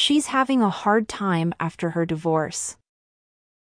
She's having a hard time after her divorce.